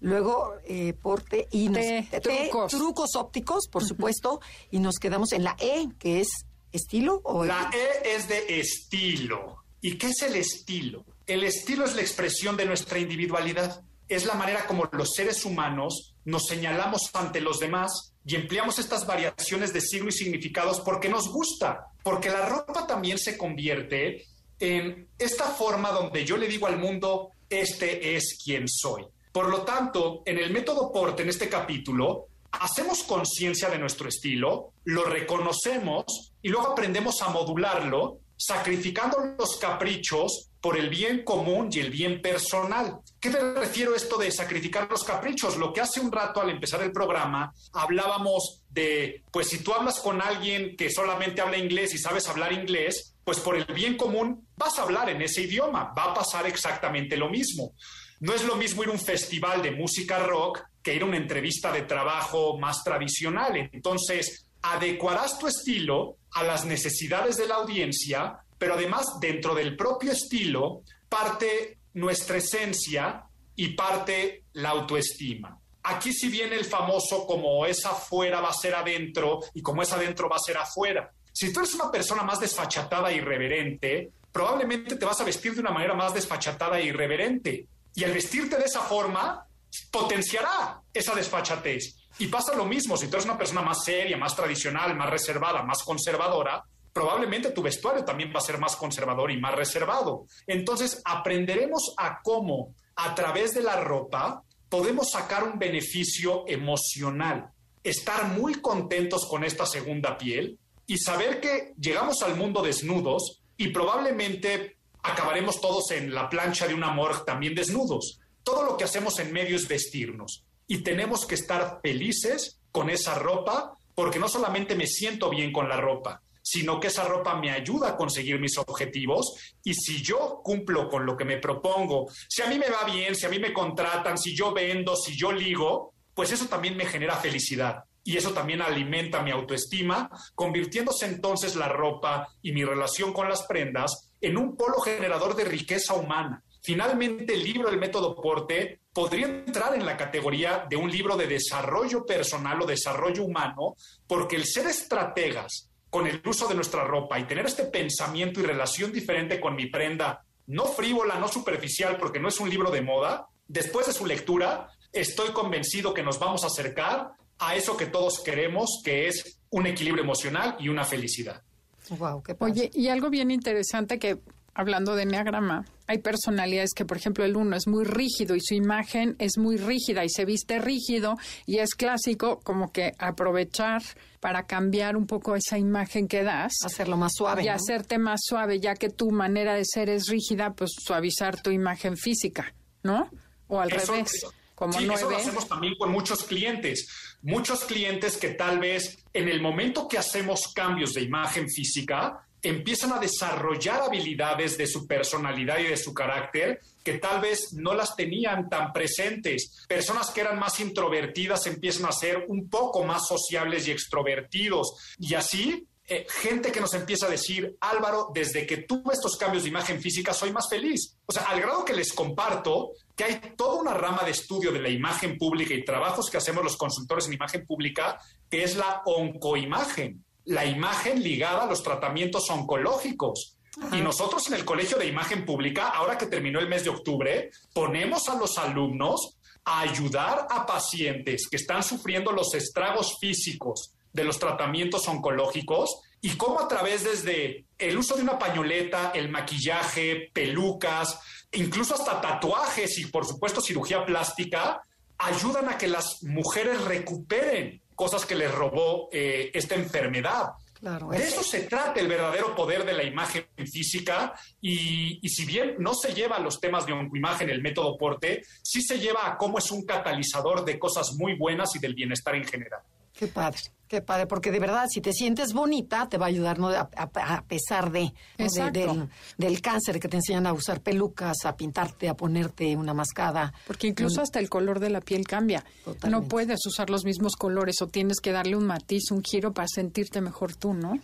Luego eh, porte y nos, T, T, trucos. trucos ópticos, por supuesto, y nos quedamos en la E, que es estilo o La E es de estilo. ¿Y qué es el estilo? El estilo es la expresión de nuestra individualidad. Es la manera como los seres humanos nos señalamos ante los demás y empleamos estas variaciones de signo y significados porque nos gusta, porque la ropa también se convierte en esta forma donde yo le digo al mundo, este es quien soy. Por lo tanto, en el método Porte, en este capítulo, hacemos conciencia de nuestro estilo, lo reconocemos y luego aprendemos a modularlo, sacrificando los caprichos por el bien común y el bien personal. ¿Qué me refiero a esto de sacrificar los caprichos? Lo que hace un rato al empezar el programa hablábamos de, pues si tú hablas con alguien que solamente habla inglés y sabes hablar inglés, pues por el bien común vas a hablar en ese idioma, va a pasar exactamente lo mismo. No es lo mismo ir a un festival de música rock que ir a una entrevista de trabajo más tradicional. Entonces, adecuarás tu estilo a las necesidades de la audiencia, pero además dentro del propio estilo parte nuestra esencia y parte la autoestima. Aquí si viene el famoso como es afuera va a ser adentro y como es adentro va a ser afuera. Si tú eres una persona más desfachatada e irreverente, probablemente te vas a vestir de una manera más desfachatada e irreverente. Y al vestirte de esa forma, potenciará esa desfachatez. Y pasa lo mismo, si tú eres una persona más seria, más tradicional, más reservada, más conservadora, probablemente tu vestuario también va a ser más conservador y más reservado. Entonces, aprenderemos a cómo, a través de la ropa, podemos sacar un beneficio emocional, estar muy contentos con esta segunda piel y saber que llegamos al mundo desnudos y probablemente acabaremos todos en la plancha de un amor también desnudos. Todo lo que hacemos en medio es vestirnos y tenemos que estar felices con esa ropa porque no solamente me siento bien con la ropa, sino que esa ropa me ayuda a conseguir mis objetivos y si yo cumplo con lo que me propongo, si a mí me va bien, si a mí me contratan, si yo vendo, si yo ligo, pues eso también me genera felicidad y eso también alimenta mi autoestima, convirtiéndose entonces la ropa y mi relación con las prendas en un polo generador de riqueza humana. Finalmente, el libro del método Porte podría entrar en la categoría de un libro de desarrollo personal o desarrollo humano, porque el ser estrategas con el uso de nuestra ropa y tener este pensamiento y relación diferente con mi prenda, no frívola, no superficial, porque no es un libro de moda, después de su lectura, estoy convencido que nos vamos a acercar a eso que todos queremos, que es un equilibrio emocional y una felicidad. Wow, qué. Oye, y algo bien interesante que, hablando de enneagrama, hay personalidades que, por ejemplo, el uno es muy rígido y su imagen es muy rígida y se viste rígido y es clásico como que aprovechar para cambiar un poco esa imagen que das hacerlo más suave. y ¿no? hacerte más suave, ya que tu manera de ser es rígida, pues suavizar tu imagen física, ¿no? O al Eso- revés. Como sí, eso lo hacemos también con muchos clientes. Muchos clientes que tal vez en el momento que hacemos cambios de imagen física, empiezan a desarrollar habilidades de su personalidad y de su carácter que tal vez no las tenían tan presentes. Personas que eran más introvertidas empiezan a ser un poco más sociables y extrovertidos. Y así eh, gente que nos empieza a decir, Álvaro, desde que tuve estos cambios de imagen física soy más feliz. O sea, al grado que les comparto que hay toda una rama de estudio de la imagen pública y trabajos que hacemos los consultores en imagen pública, que es la oncoimagen, la imagen ligada a los tratamientos oncológicos. Y nosotros en el Colegio de Imagen Pública, ahora que terminó el mes de octubre, ponemos a los alumnos a ayudar a pacientes que están sufriendo los estragos físicos de los tratamientos oncológicos y cómo a través desde el uso de una pañoleta, el maquillaje, pelucas, incluso hasta tatuajes y por supuesto cirugía plástica, ayudan a que las mujeres recuperen cosas que les robó eh, esta enfermedad. Claro, de eso se trata el verdadero poder de la imagen física y, y, si bien no se lleva a los temas de oncoimagen, el método Porte, sí se lleva a cómo es un catalizador de cosas muy buenas y del bienestar en general. Qué padre, qué padre, porque de verdad, si te sientes bonita, te va a ayudar ¿no? a, a, pesar de, ¿no? de del, del, cáncer que te enseñan a usar pelucas, a pintarte, a ponerte una mascada. Porque incluso un... hasta el color de la piel cambia. Totalmente. No puedes usar los mismos colores o tienes que darle un matiz, un giro para sentirte mejor tú, ¿no?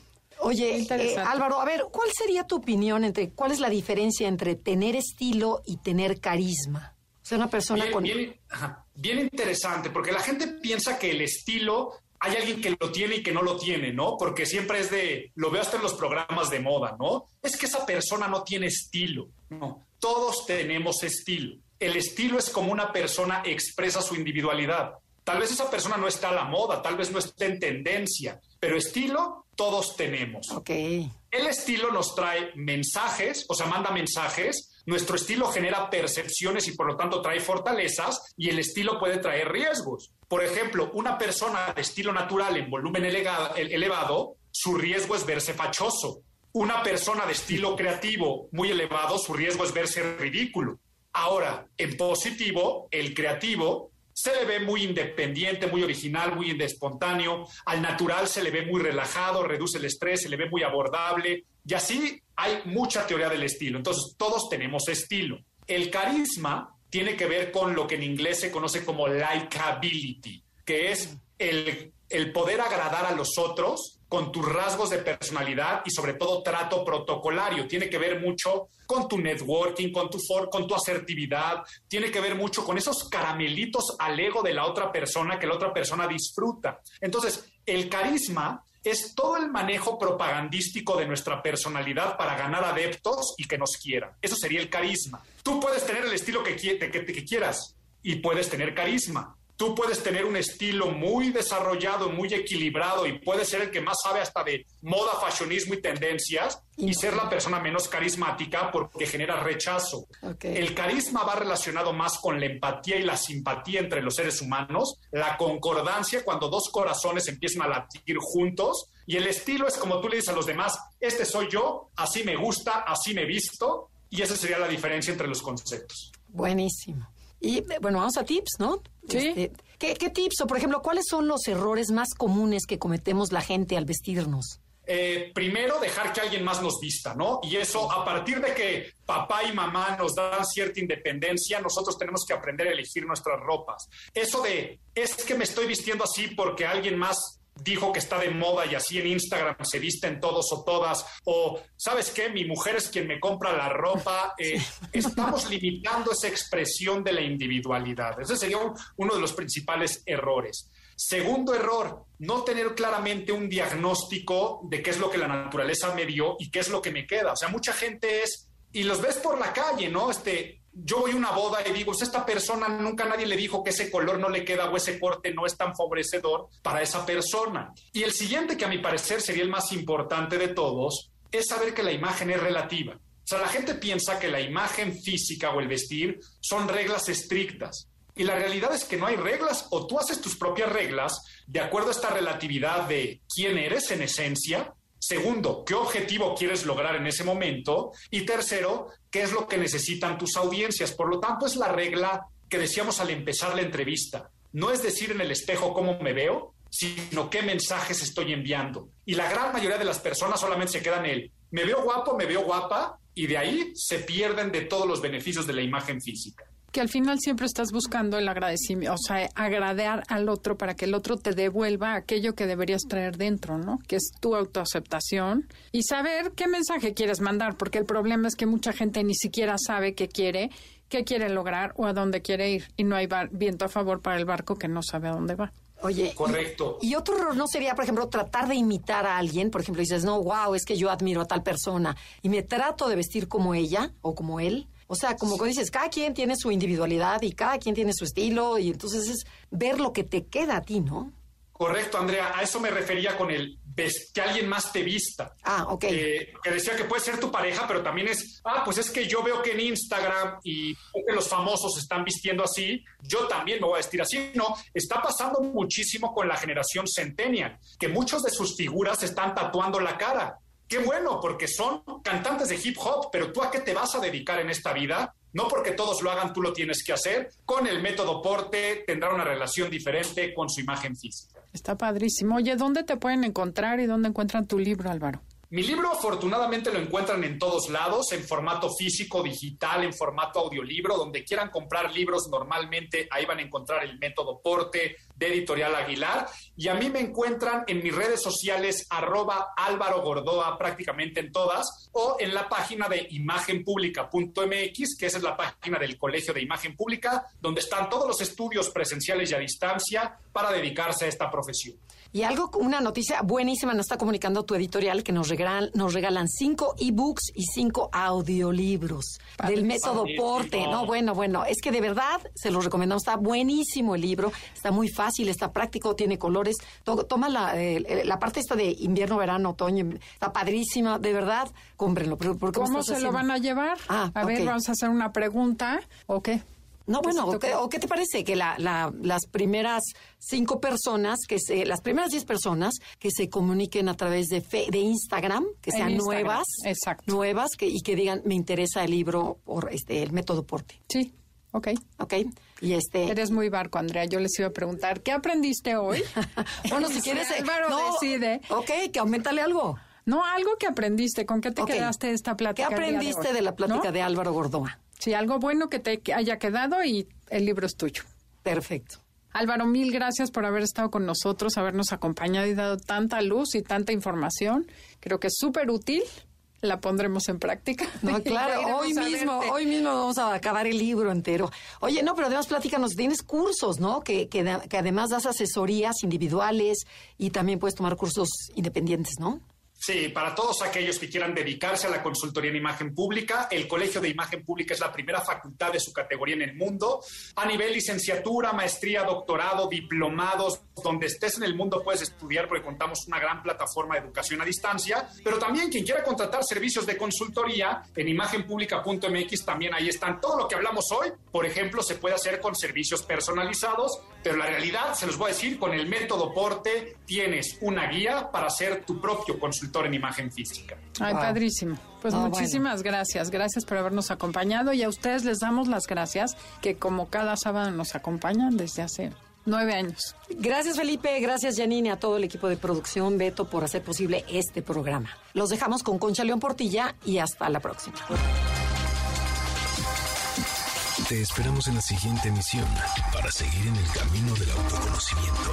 Oye, eh, Álvaro, a ver, ¿cuál sería tu opinión entre cuál es la diferencia entre tener estilo y tener carisma? O sea, una persona bien, con... Bien, ajá, bien interesante, porque la gente piensa que el estilo hay alguien que lo tiene y que no lo tiene, ¿no? Porque siempre es de, lo veo hasta en los programas de moda, ¿no? Es que esa persona no tiene estilo. No, todos tenemos estilo. El estilo es como una persona expresa su individualidad. Tal vez esa persona no está a la moda, tal vez no esté en tendencia, pero estilo todos tenemos. Ok. El estilo nos trae mensajes, o sea, manda mensajes. Nuestro estilo genera percepciones y por lo tanto trae fortalezas y el estilo puede traer riesgos. Por ejemplo, una persona de estilo natural en volumen elevado, su riesgo es verse fachoso. Una persona de estilo creativo muy elevado, su riesgo es verse ridículo. Ahora, en positivo, el creativo se le ve muy independiente, muy original, muy espontáneo. Al natural se le ve muy relajado, reduce el estrés, se le ve muy abordable. Y así hay mucha teoría del estilo. Entonces, todos tenemos estilo. El carisma tiene que ver con lo que en inglés se conoce como likability, que es el, el poder agradar a los otros con tus rasgos de personalidad y sobre todo trato protocolario. Tiene que ver mucho con tu networking, con tu, for, con tu asertividad, tiene que ver mucho con esos caramelitos al ego de la otra persona que la otra persona disfruta. Entonces, el carisma es todo el manejo propagandístico de nuestra personalidad para ganar adeptos y que nos quieran. Eso sería el carisma. Tú puedes tener el estilo que, que, quieras y puedes tener carisma tú puedes tener un estilo muy desarrollado, muy equilibrado y puedes ser el que más sabe hasta de moda, fashionismo y tendencias y ser la persona menos carismática porque genera rechazo. Okay. El carisma va relacionado más con la empatía y la simpatía entre los seres humanos, la concordancia cuando dos corazones empiezan a latir juntos y el estilo es como tú le dices a los demás, este soy yo, así me gusta, así me visto y esa sería la diferencia entre los conceptos. Buenísimo. Y bueno, vamos a tips, ¿no? Sí. Este, ¿qué, ¿qué, tips o, por ejemplo, cuáles son los errores más comunes que cometemos la gente al vestirnos? Eh, primero, dejar que alguien más nos vista, ¿no? Y eso, a partir de que papá y mamá nos dan cierta independencia, nosotros tenemos que aprender a elegir nuestras ropas. Eso de, es que me estoy vistiendo así porque alguien más dijo que está de moda y así en Instagram se visten todos o todas, o sabes qué, mi mujer es quien me compra la ropa, <laughs> eh, estamos limitando esa expresión de la individualidad. Ese sería un, uno de los principales errores. Segundo error, no tener claramente un diagnóstico de qué es lo que la naturaleza me dio y qué es lo que me queda. O sea, mucha gente es, y los ves por la calle, ¿no? Este, yo voy a una boda y digo, esta persona nunca nadie le dijo que ese color no le queda o ese corte no es tan favorecedor para esa persona. Y el siguiente, que a mi parecer sería el más importante de todos, es saber que la imagen es relativa. O sea, la gente piensa que la imagen física o el vestir son reglas estrictas. Y la realidad es que no hay reglas o tú haces tus propias reglas de acuerdo a esta relatividad de quién eres en esencia Segundo, ¿qué objetivo quieres lograr en ese momento? Y tercero, ¿qué es lo que necesitan tus audiencias? Por lo tanto, es la regla que decíamos al empezar la entrevista. No es decir en el espejo cómo me veo, sino qué mensajes estoy enviando. Y la gran mayoría de las personas solamente se quedan en el me veo guapo, me veo guapa, y de ahí se pierden de todos los beneficios de la imagen física que al final siempre estás buscando el agradecimiento, o sea, agradar al otro para que el otro te devuelva aquello que deberías traer dentro, ¿no? Que es tu autoaceptación y saber qué mensaje quieres mandar, porque el problema es que mucha gente ni siquiera sabe qué quiere, qué quiere lograr o a dónde quiere ir y no hay viento a favor para el barco que no sabe a dónde va. Oye, correcto. Y, y, otro error no sería, por ejemplo, tratar de imitar a alguien. Por ejemplo, dices, no, wow, es que yo admiro a tal persona y me trato de vestir como ella o como él. O sea, como dices, cada quien tiene su individualidad y cada quien tiene su estilo y entonces es ver lo que te queda a ti, ¿no? Correcto, Andrea. A eso me refería con el que alguien más te vista. Ah, ok. que decía que puede ser tu pareja, pero también es, ah, pues es que yo veo que en Instagram y que los famosos están vistiendo así, yo también me voy a vestir así. No, está pasando muchísimo con la generación Centennial, que muchos de sus figuras están tatuando la cara. Qué bueno, porque son cantantes de hip hop, pero tú a qué te vas a dedicar en esta vida? No porque todos lo hagan, tú lo tienes que hacer. Con el método porte tendrá una relación diferente con su imagen física. Está padrísimo. Oye, ¿dónde te pueden encontrar y dónde encuentran tu libro, Álvaro? Mi libro afortunadamente lo encuentran en todos lados, en formato físico, digital, en formato audiolibro, donde quieran comprar libros normalmente, ahí van a encontrar el método porte de Editorial Aguilar. Y a mí me encuentran en mis redes sociales arroba Álvaro Gordoa prácticamente en todas, o en la página de imagenpublica.mx, que esa es la página del Colegio de Imagen Pública, donde están todos los estudios presenciales y a distancia para dedicarse a esta profesión. Y algo, una noticia buenísima nos está comunicando tu editorial que nos regalan, nos regalan cinco ebooks y cinco audiolibros del método Porte. No, bueno, bueno, es que de verdad se los recomendamos. Está buenísimo el libro, está muy fácil, está práctico, tiene colores. Toma la, la parte esta de invierno, verano, otoño, está padrísima, de verdad, cómprenlo. ¿Cómo se lo van a llevar? Ah, a ver, vamos a hacer una pregunta. ¿O qué? No, bueno, o qué, te parece que la, las primeras cinco personas, que se, las primeras diez personas que se comuniquen a través de, de Instagram, que sean nuevas, nuevas, que, y que digan me interesa el libro por este el método porte. Sí, ok. Ok. Y este... Eres muy barco, Andrea. Yo les iba a preguntar, ¿qué aprendiste hoy? <laughs> bueno, si <laughs> quieres... Álvaro decide. Ok, que aumentale algo. No, algo que aprendiste. ¿Con qué te quedaste de esta plática? ¿Qué aprendiste de, la plática de Álvaro Gordoa? Sí, algo bueno que te haya quedado y el libro es tuyo. Perfecto. Álvaro, mil gracias por haber estado con nosotros, habernos acompañado y dado tanta luz y tanta información. Creo que es súper útil. La pondremos en práctica. No, <laughs> claro, hoy mismo, hoy mismo vamos a acabar el libro entero. Oye, no, pero además platícanos, tienes cursos, ¿no? Que, que, que además das asesorías individuales y también puedes tomar cursos independientes, ¿no? Sí, para todos aquellos que quieran dedicarse a la consultoría en imagen pública, el Colegio de Imagen Pública es la primera facultad de su categoría en el mundo. A nivel licenciatura, maestría, doctorado, diplomados, donde estés en el mundo puedes estudiar porque contamos una gran plataforma de educación a distancia. Pero también quien quiera contratar servicios de consultoría en imagenpublica.mx, también ahí están. Todo lo que hablamos hoy, por ejemplo, se puede hacer con servicios personalizados, pero la realidad, se los voy a decir, con el método Porte tienes una guía para ser tu propio consultor en imagen física. Ay, padrísimo. Pues muchísimas gracias. Gracias por habernos acompañado y a ustedes les damos las gracias que como cada sábado nos acompañan desde hace nueve años. Gracias Felipe, gracias Janine, a todo el equipo de producción, Beto, por hacer posible este programa. Los dejamos con Concha León Portilla y hasta la próxima. Te esperamos en la siguiente emisión para seguir en el camino del autoconocimiento.